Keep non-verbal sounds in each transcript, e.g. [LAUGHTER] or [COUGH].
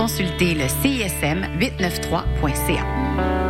Consultez le CISM 893.ca.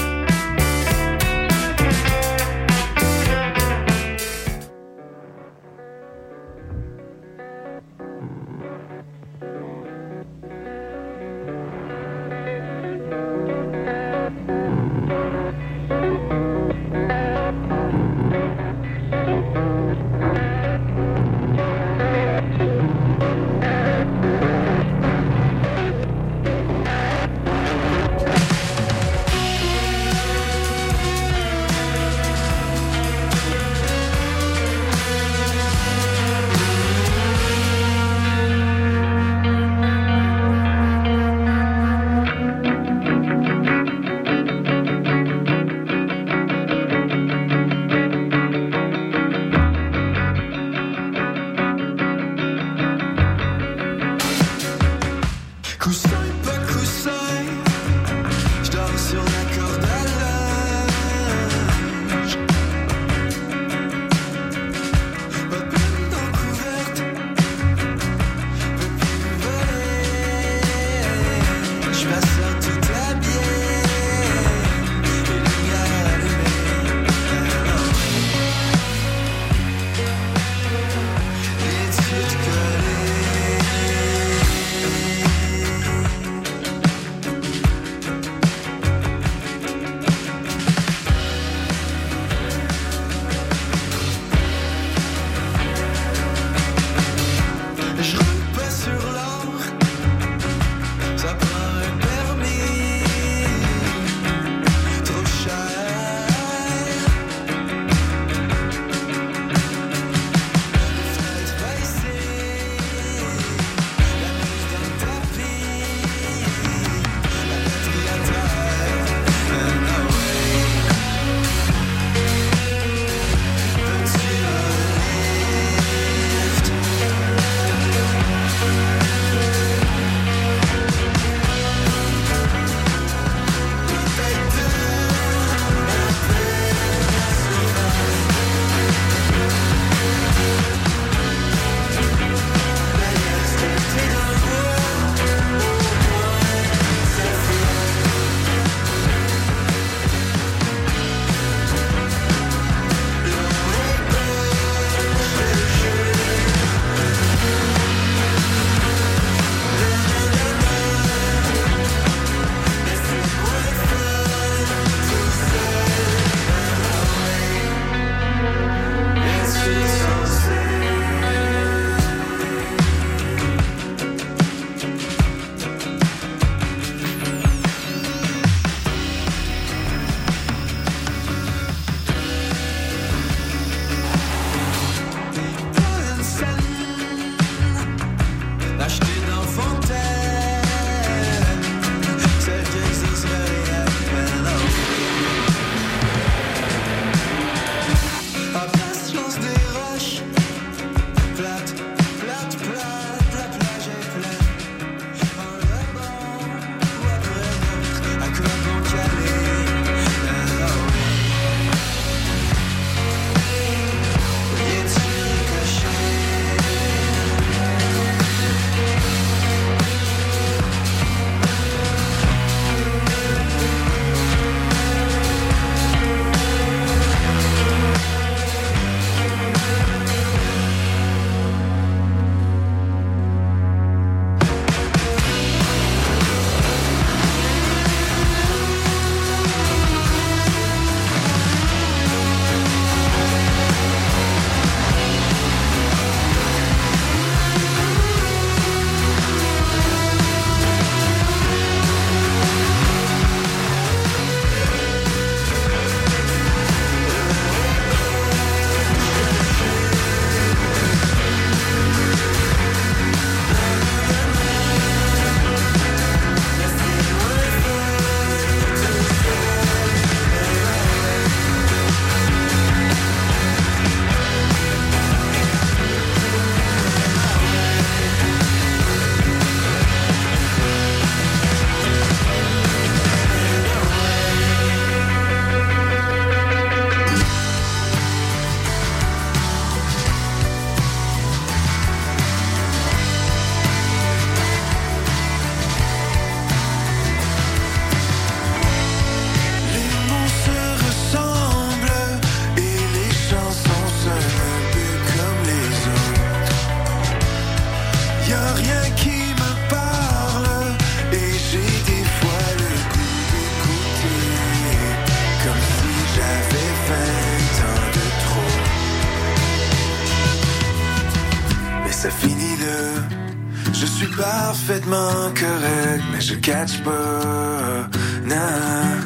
parfaitement correct, mais je catch pas. Nah,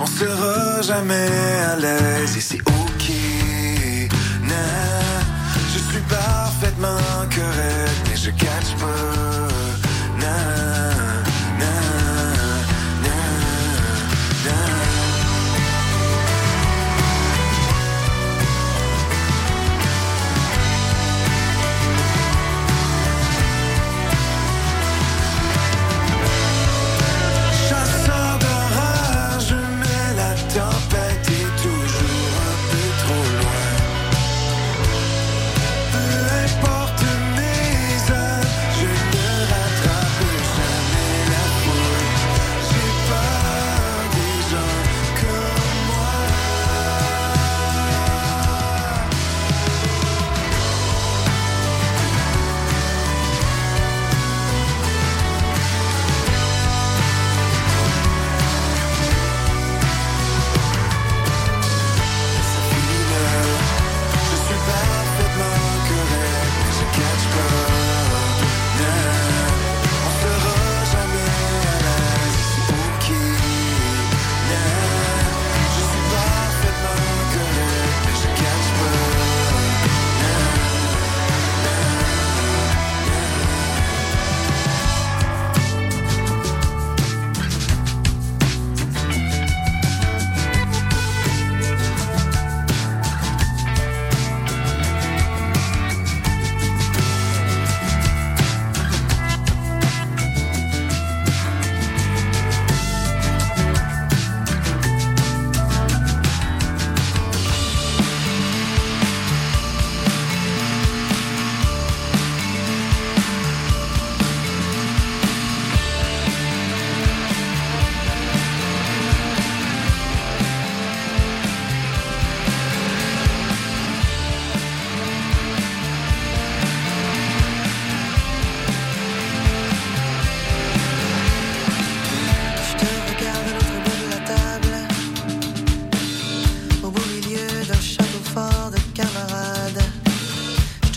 on sera jamais à l'aise et c'est ok. Nah, je suis parfaitement correct, mais je catch pas.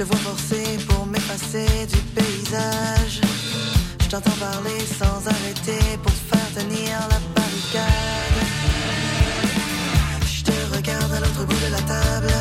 te vois forcer pour m'effacer du paysage. Je t'entends parler sans arrêter pour faire tenir la barricade. Je te regarde à l'autre bout de la table.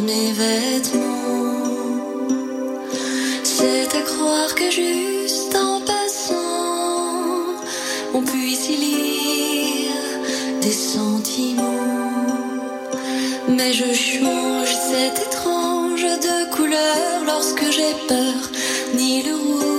mes vêtements. C'est à croire que juste en passant, on puisse y lire des sentiments. Mais je change cette étrange de couleur lorsque j'ai peur, ni le rouge.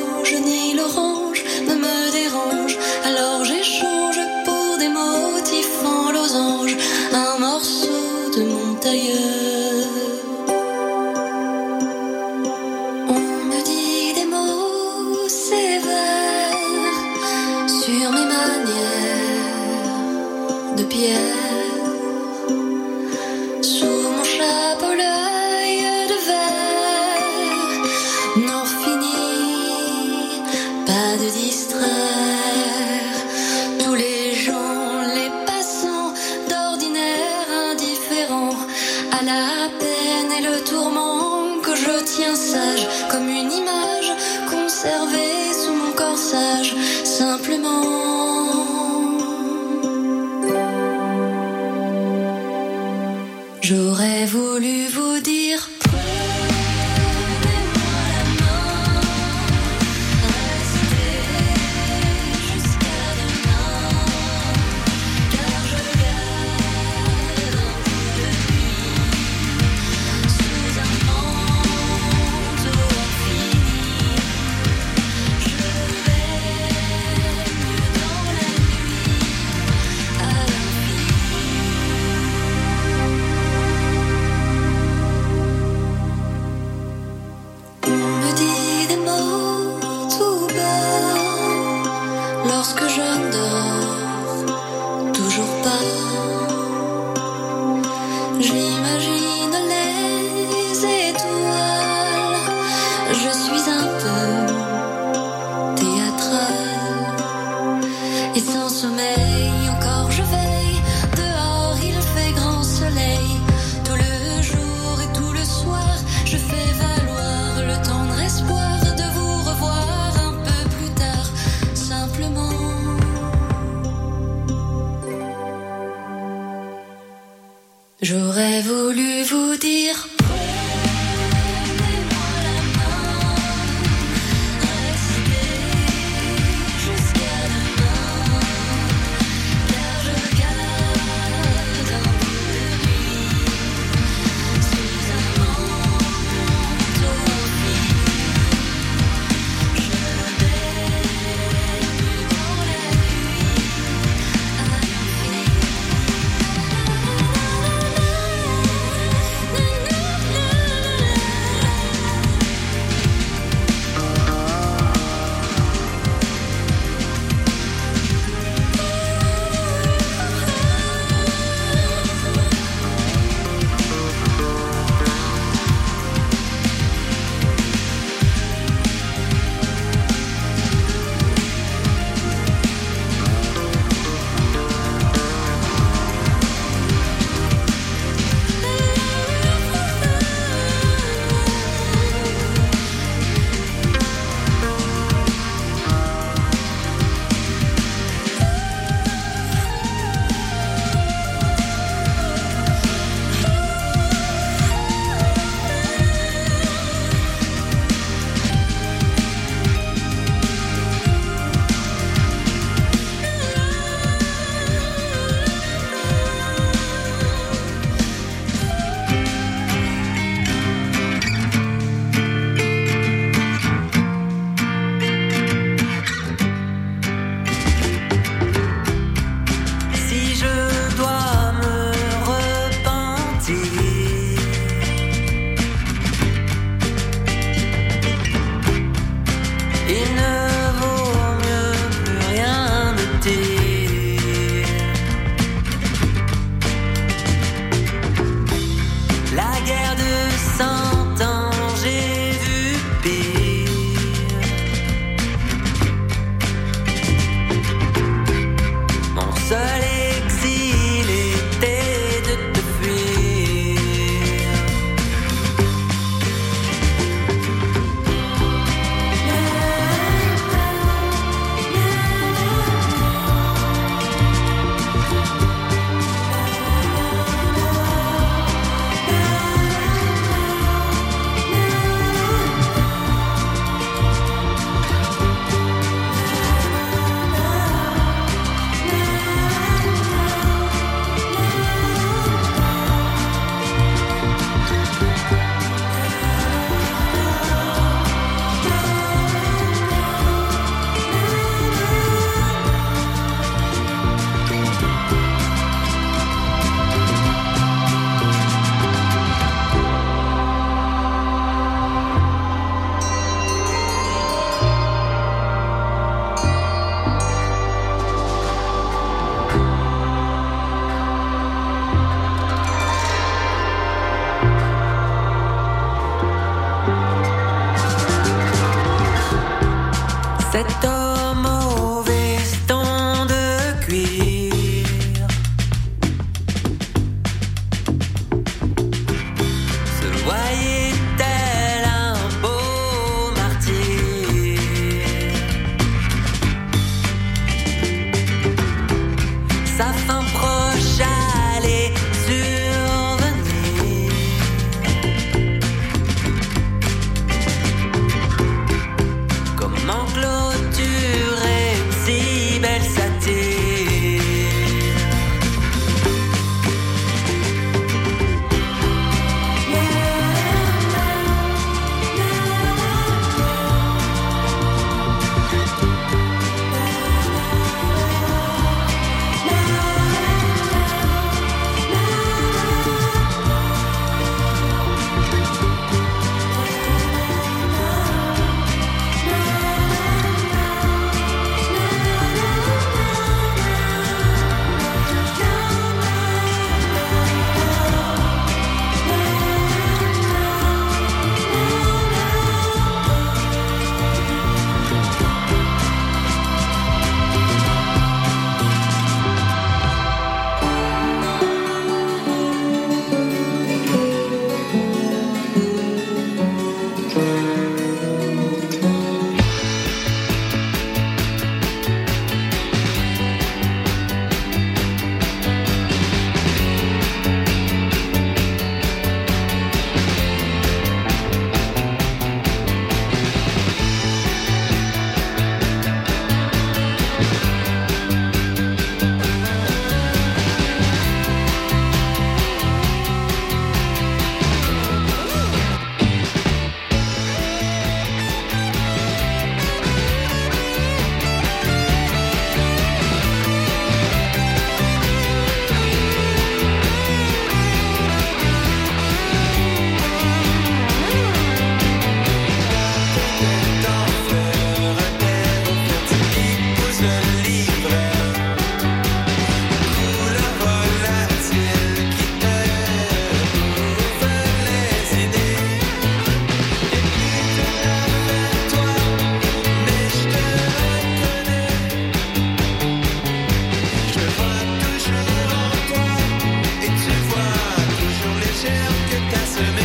qu'à se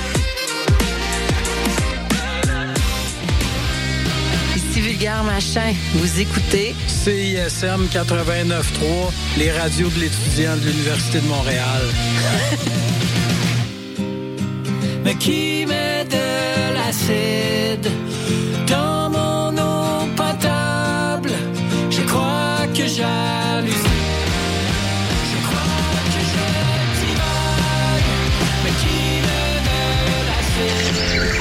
Ici Vulgaire Machin, vous écoutez CISM 89.3, les radios de l'étudiant de l'Université de Montréal. [LAUGHS] Mais qui met de l'acide dans mon eau potable? Je crois que j'hallucine.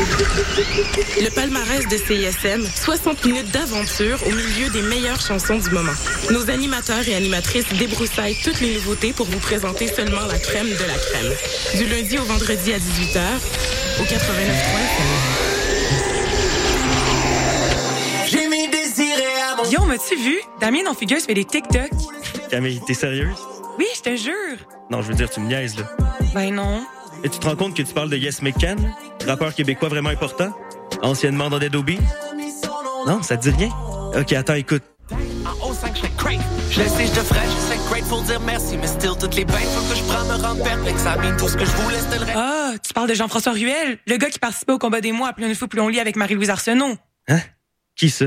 Le palmarès de CISM, 60 minutes d'aventure au milieu des meilleures chansons du moment. Nos animateurs et animatrices débroussaillent toutes les nouveautés pour vous présenter seulement la crème de la crème. Du lundi au vendredi à 18h, au 89.3 J'ai mis désiré à mon Guillaume, as-tu vu? Damien, non figure, fait des TikTok. Camille, t'es sérieuse? Oui, je te jure. Non, je veux dire, tu me niaises, là. Ben non. Et tu te rends compte que tu parles de Yes McCann, rappeur québécois vraiment important? Anciennement dans Dead? Non, ça te dit rien? Ok, attends, écoute. En 5 je fais crave. Je le sais, je devrais, je sais grateful dire merci, mais still, toutes les bêtes faut que je prends me rendre perplexe. Ça mine tout ce que je voulais, c'était le reste. Ah, tu parles de Jean-François Ruel, le gars qui participait au combat des mois à plus une fois plus on lit avec Marie-Louise Arsenault. Hein? Qui ça?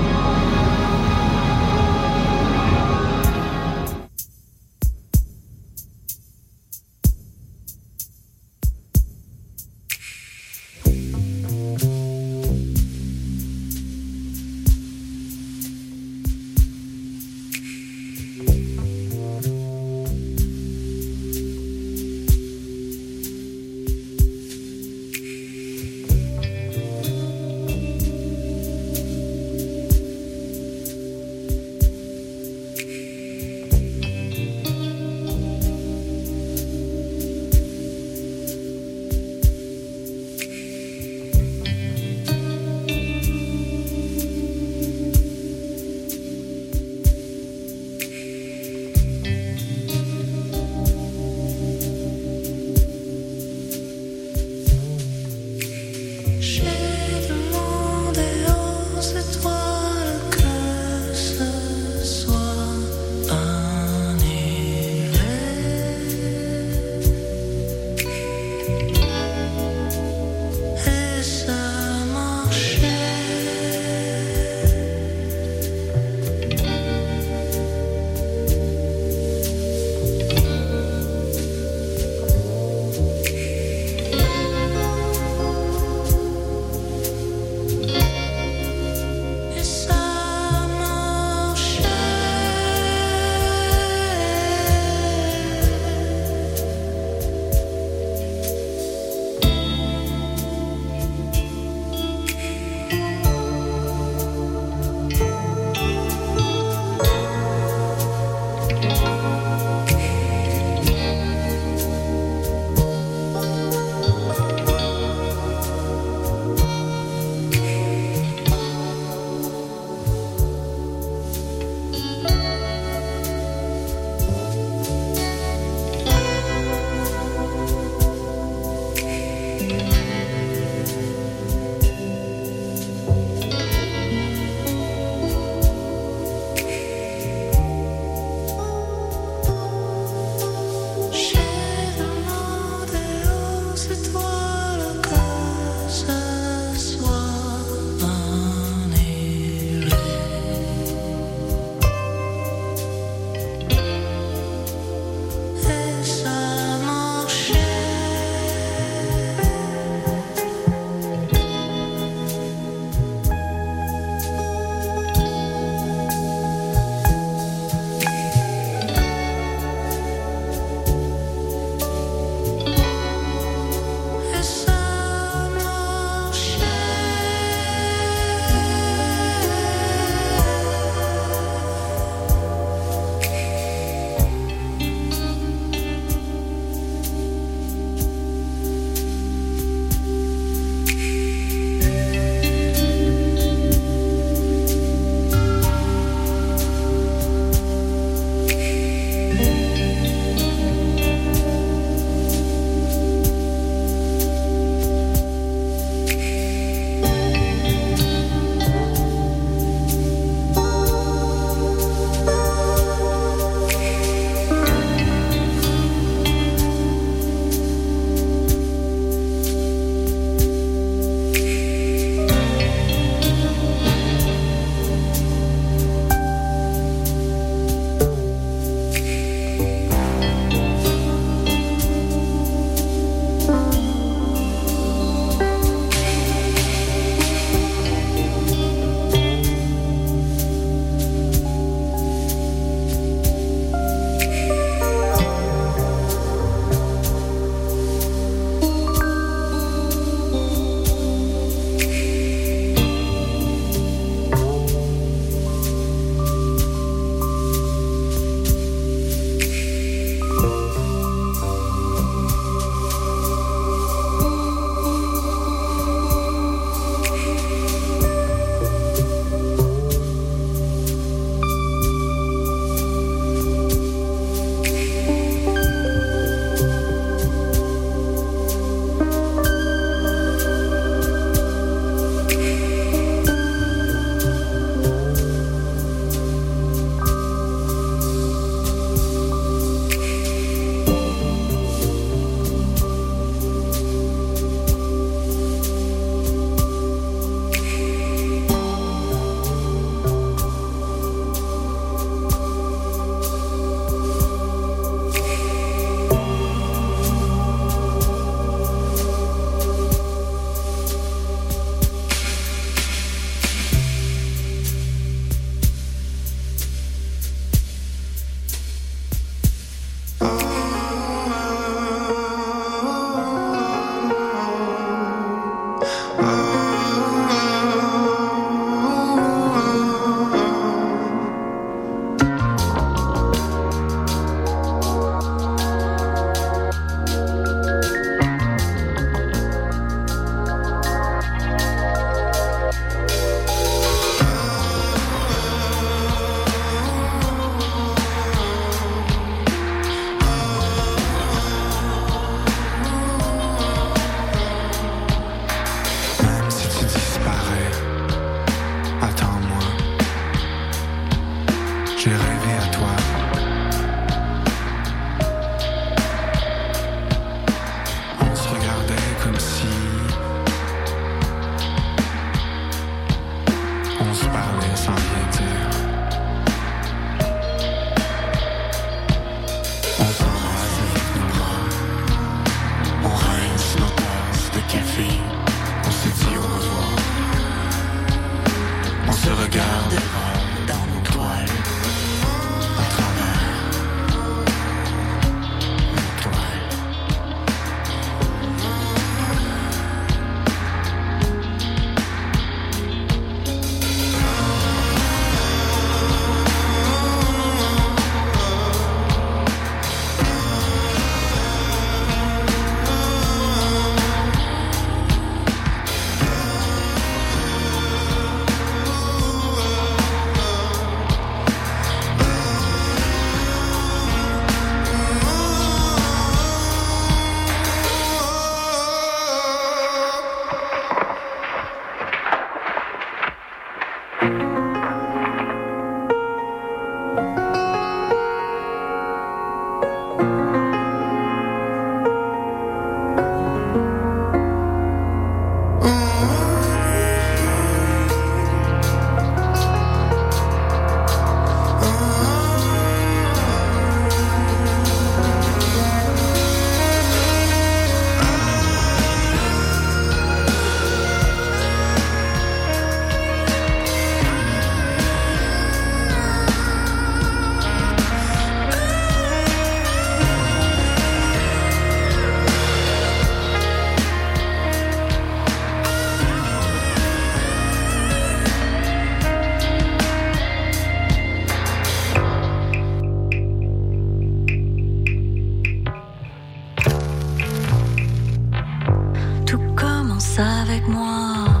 Tout commence avec moi.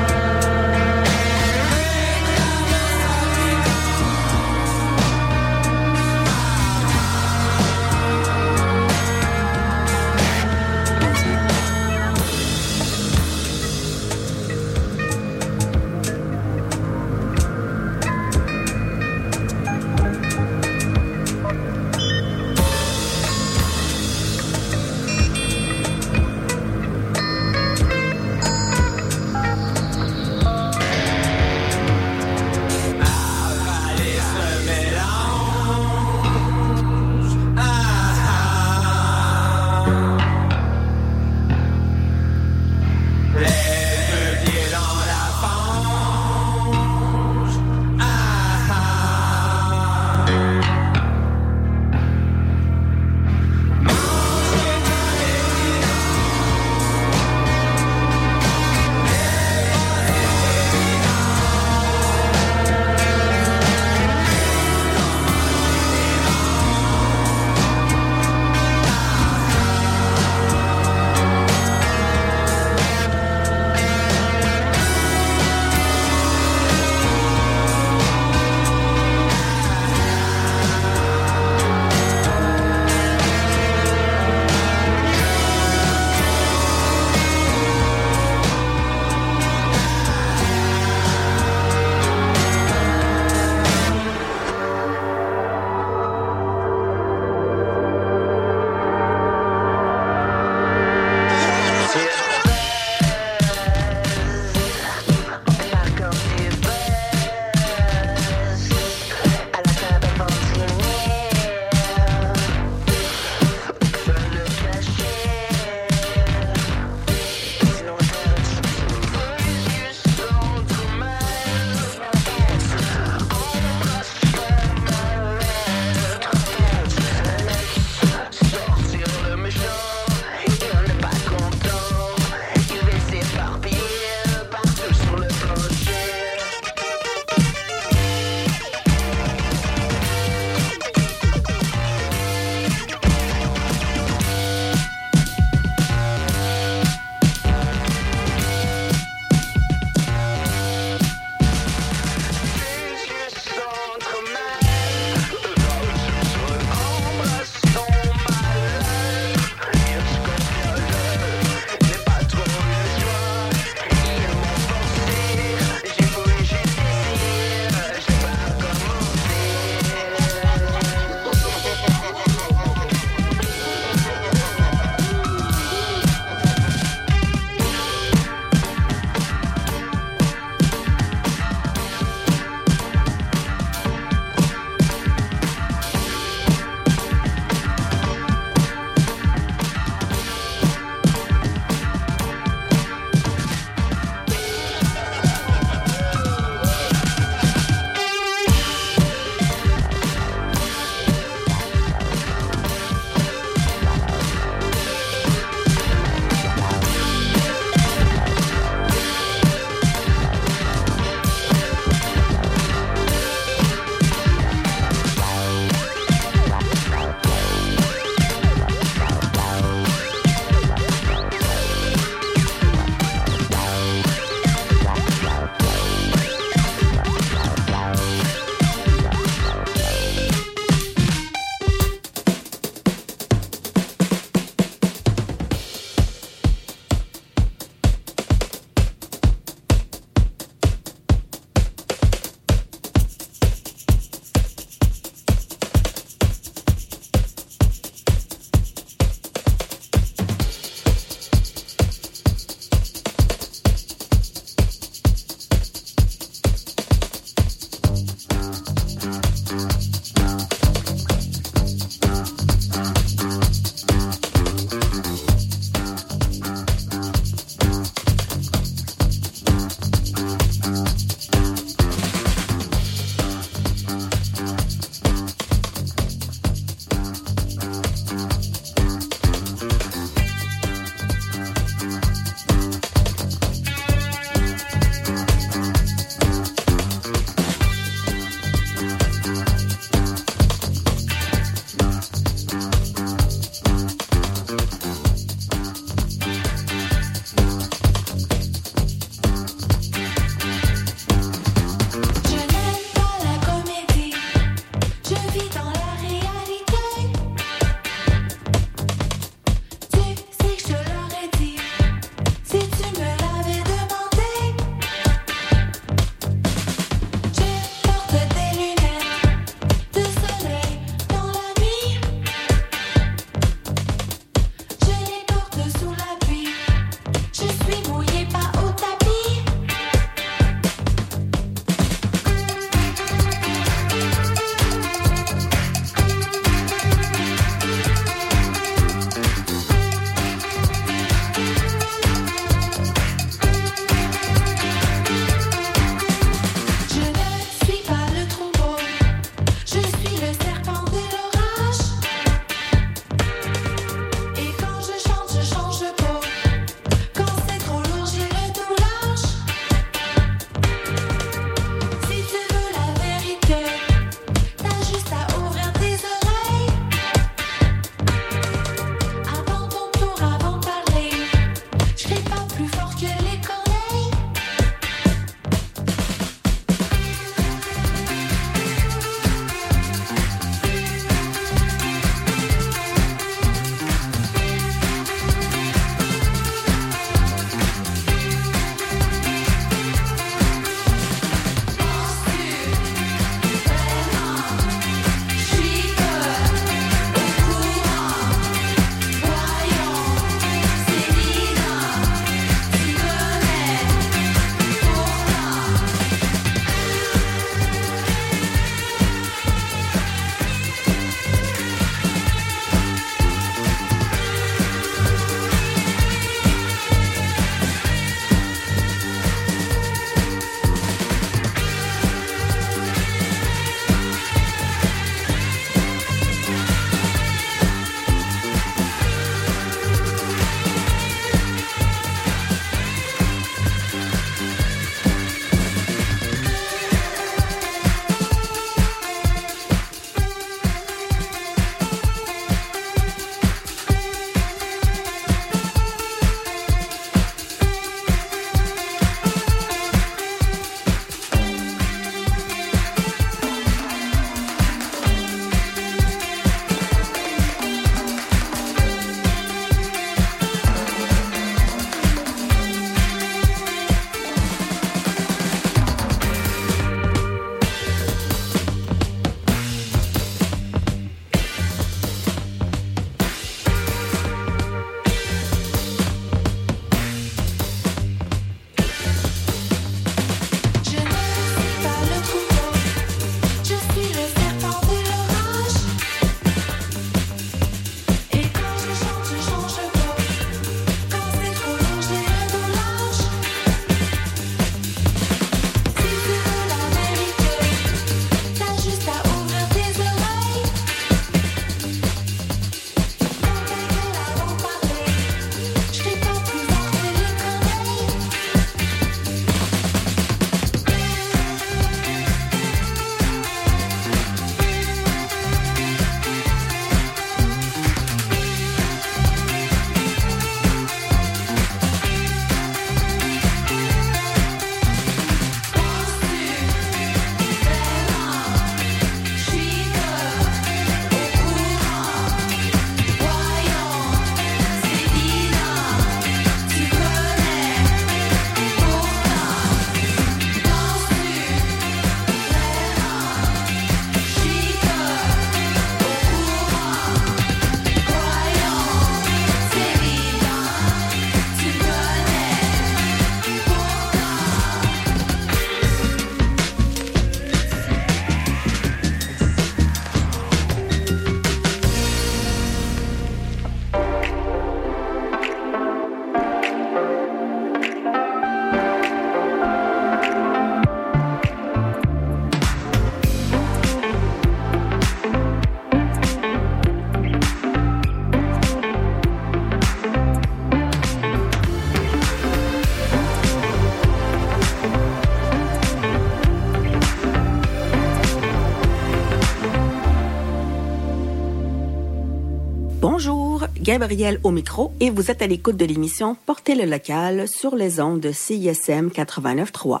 Gabrielle au micro et vous êtes à l'écoute de l'émission Portez le local sur les ondes de CISM 89.3.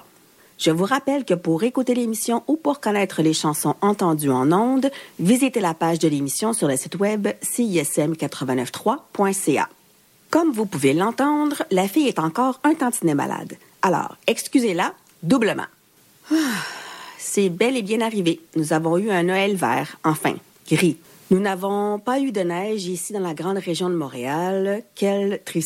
Je vous rappelle que pour écouter l'émission ou pour connaître les chansons entendues en ondes, visitez la page de l'émission sur le site web cism893.ca. Comme vous pouvez l'entendre, la fille est encore un tantinet malade. Alors, excusez-la doublement. Ah, C'est bel et bien arrivé. Nous avons eu un Noël vert, enfin, gris. Nous n'avons pas eu de neige ici dans la grande région de Montréal. Quelle tristesse.